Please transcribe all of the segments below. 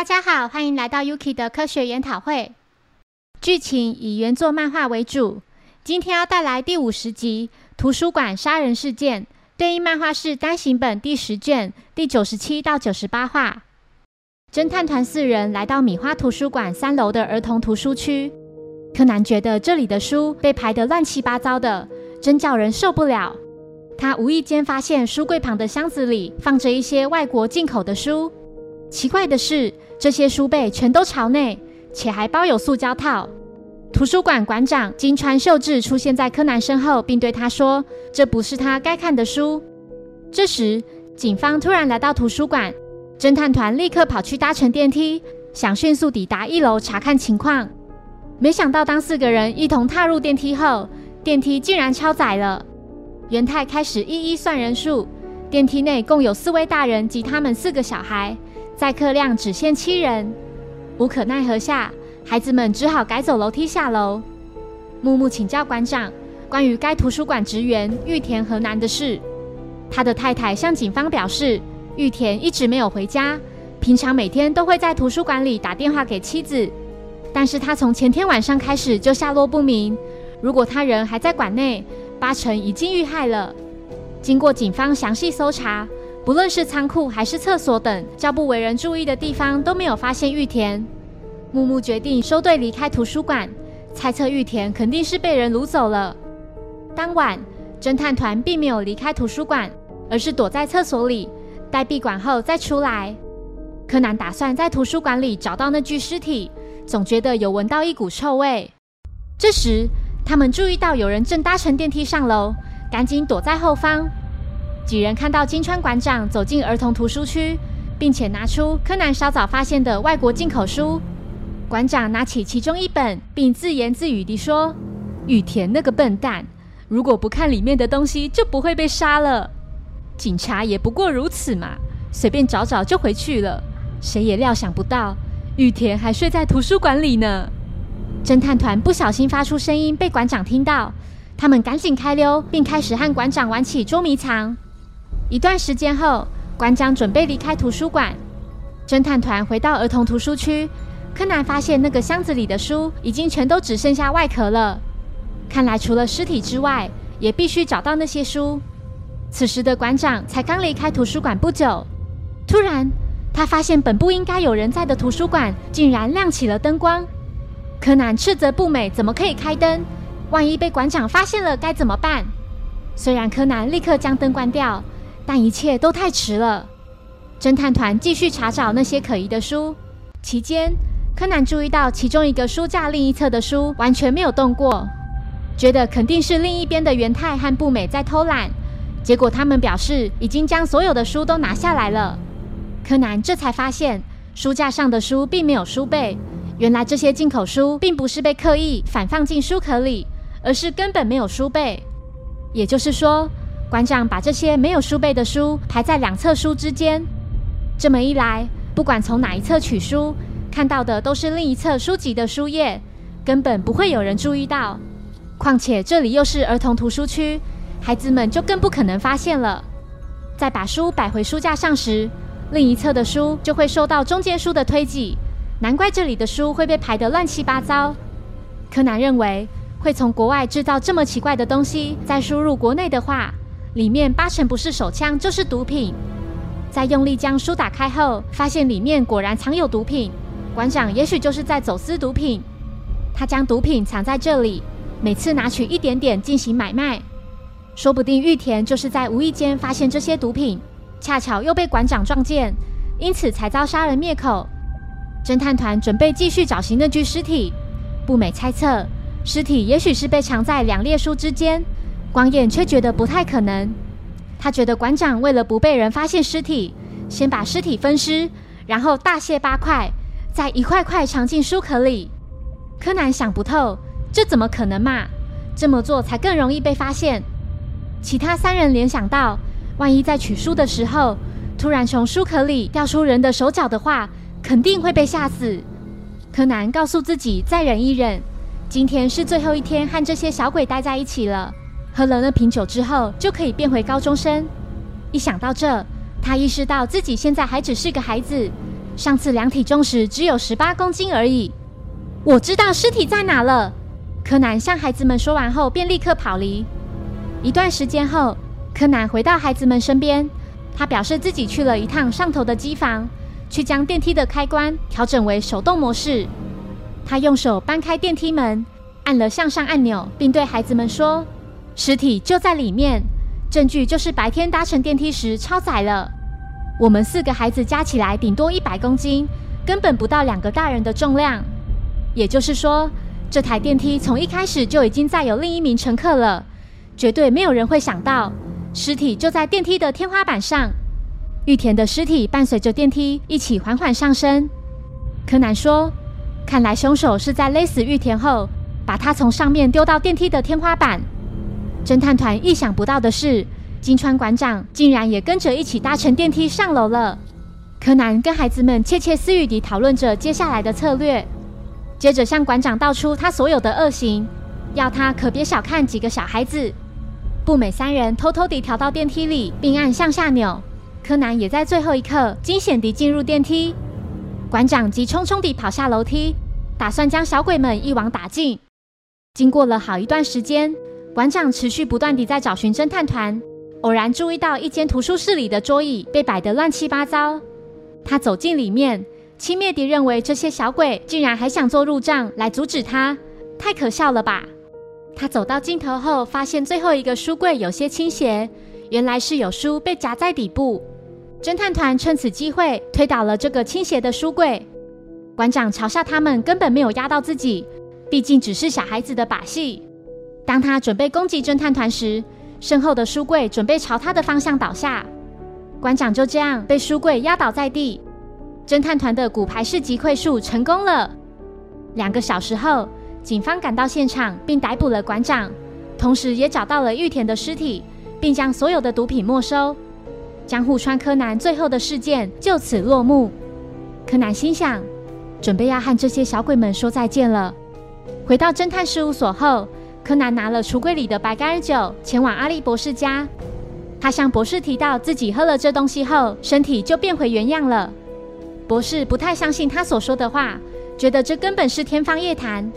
大家好，欢迎来到 Yuki 的科学研讨会。剧情以原作漫画为主。今天要带来第五十集《图书馆杀人事件》，对应漫画是单行本第十卷第九十七到九十八话。侦探团四人来到米花图书馆三楼的儿童图书区。柯南觉得这里的书被排得乱七八糟的，真叫人受不了。他无意间发现书柜旁的箱子里放着一些外国进口的书。奇怪的是，这些书背全都朝内，且还包有塑胶套。图书馆馆长金川秀智出现在柯南身后，并对他说：“这不是他该看的书。”这时，警方突然来到图书馆，侦探团立刻跑去搭乘电梯，想迅速抵达一楼查看情况。没想到，当四个人一同踏入电梯后，电梯竟然超载了。元太开始一一算人数，电梯内共有四位大人及他们四个小孩。载客量只限七人，无可奈何下，孩子们只好改走楼梯下楼。木木请教馆长关于该图书馆职员玉田河南的事。他的太太向警方表示，玉田一直没有回家，平常每天都会在图书馆里打电话给妻子，但是他从前天晚上开始就下落不明。如果他人还在馆内，八成已经遇害了。经过警方详细搜查。不论是仓库还是厕所等较不为人注意的地方，都没有发现玉田。木木决定收队离开图书馆，猜测玉田肯定是被人掳走了。当晚，侦探团并没有离开图书馆，而是躲在厕所里，待闭馆后再出来。柯南打算在图书馆里找到那具尸体，总觉得有闻到一股臭味。这时，他们注意到有人正搭乘电梯上楼，赶紧躲在后方。几人看到金川馆长走进儿童图书区，并且拿出柯南稍早发现的外国进口书。馆长拿起其中一本，并自言自语地说：“雨田那个笨蛋，如果不看里面的东西，就不会被杀了。警察也不过如此嘛，随便找找就回去了。谁也料想不到，雨田还睡在图书馆里呢。”侦探团不小心发出声音，被馆长听到，他们赶紧开溜，并开始和馆长玩起捉迷藏。一段时间后，馆长准备离开图书馆。侦探团回到儿童图书区，柯南发现那个箱子里的书已经全都只剩下外壳了。看来除了尸体之外，也必须找到那些书。此时的馆长才刚离开图书馆不久，突然他发现本不应该有人在的图书馆竟然亮起了灯光。柯南斥责不美，怎么可以开灯？万一被馆长发现了该怎么办？虽然柯南立刻将灯关掉。但一切都太迟了。侦探团继续查找那些可疑的书，期间，柯南注意到其中一个书架另一侧的书完全没有动过，觉得肯定是另一边的元太和步美在偷懒。结果他们表示已经将所有的书都拿下来了。柯南这才发现书架上的书并没有书背，原来这些进口书并不是被刻意反放进书壳里，而是根本没有书背。也就是说。馆长把这些没有书背的书排在两侧书之间，这么一来，不管从哪一侧取书，看到的都是另一侧书籍的书页，根本不会有人注意到。况且这里又是儿童图书区，孩子们就更不可能发现了。在把书摆回书架上时，另一侧的书就会受到中间书的推挤，难怪这里的书会被排得乱七八糟。柯南认为，会从国外制造这么奇怪的东西，再输入国内的话。里面八成不是手枪，就是毒品。在用力将书打开后，发现里面果然藏有毒品。馆长也许就是在走私毒品，他将毒品藏在这里，每次拿取一点点进行买卖。说不定玉田就是在无意间发现这些毒品，恰巧又被馆长撞见，因此才遭杀人灭口。侦探团准备继续找寻那具尸体。不美猜测，尸体也许是被藏在两列书之间。光彦却觉得不太可能。他觉得馆长为了不被人发现尸体，先把尸体分尸，然后大卸八块，再一块块藏进书壳里。柯南想不透，这怎么可能嘛？这么做才更容易被发现。其他三人联想到，万一在取书的时候，突然从书壳里掉出人的手脚的话，肯定会被吓死。柯南告诉自己再忍一忍，今天是最后一天和这些小鬼待在一起了。喝了那瓶酒之后，就可以变回高中生。一想到这，他意识到自己现在还只是个孩子，上次量体重时只有十八公斤而已。我知道尸体在哪了。柯南向孩子们说完后，便立刻跑离。一段时间后，柯南回到孩子们身边，他表示自己去了一趟上头的机房，去将电梯的开关调整为手动模式。他用手搬开电梯门，按了向上按钮，并对孩子们说：“尸体就在里面，证据就是白天搭乘电梯时超载了。我们四个孩子加起来顶多一百公斤，根本不到两个大人的重量。也就是说，这台电梯从一开始就已经载有另一名乘客了，绝对没有人会想到尸体就在电梯的天花板上。玉田的尸体伴随着电梯一起缓缓上升。”柯南说。看来凶手是在勒死玉田后，把他从上面丢到电梯的天花板。侦探团意想不到的是，金川馆长竟然也跟着一起搭乘电梯上楼了。柯南跟孩子们窃窃私语地讨论着接下来的策略，接着向馆长道出他所有的恶行，要他可别小看几个小孩子。步美三人偷偷地调到电梯里，并按向下钮。柯南也在最后一刻惊险地进入电梯。馆长急匆匆地跑下楼梯，打算将小鬼们一网打尽。经过了好一段时间，馆长持续不断地在找寻侦探团，偶然注意到一间图书室里的桌椅被摆得乱七八糟。他走进里面，轻蔑地认为这些小鬼竟然还想做入账来阻止他，太可笑了吧！他走到尽头后，发现最后一个书柜有些倾斜，原来是有书被夹在底部。侦探团趁此机会推倒了这个倾斜的书柜。馆长嘲笑他们根本没有压到自己，毕竟只是小孩子的把戏。当他准备攻击侦探团时，身后的书柜准备朝他的方向倒下。馆长就这样被书柜压倒在地。侦探团的骨牌式击溃术成功了。两个小时后，警方赶到现场并逮捕了馆长，同时也找到了玉田的尸体，并将所有的毒品没收。江户川柯南最后的事件就此落幕。柯南心想，准备要和这些小鬼们说再见了。回到侦探事务所后，柯南拿了橱柜里的白干酒，前往阿笠博士家。他向博士提到自己喝了这东西后，身体就变回原样了。博士不太相信他所说的话，觉得这根本是天方夜谭。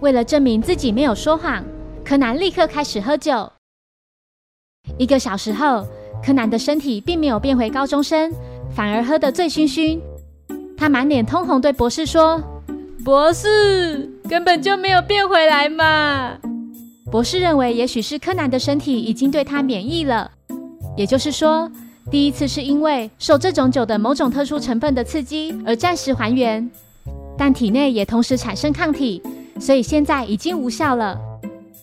为了证明自己没有说谎，柯南立刻开始喝酒。一个小时后。柯南的身体并没有变回高中生，反而喝得醉醺醺。他满脸通红，对博士说：“博士根本就没有变回来嘛。”博士认为，也许是柯南的身体已经对他免疫了，也就是说，第一次是因为受这种酒的某种特殊成分的刺激而暂时还原，但体内也同时产生抗体，所以现在已经无效了。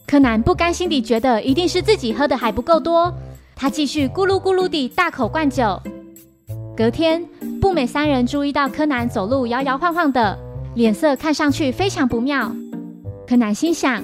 柯南不甘心地觉得，一定是自己喝的还不够多。他继续咕噜咕噜地大口灌酒。隔天，步美三人注意到柯南走路摇摇晃晃的，脸色看上去非常不妙。柯南心想：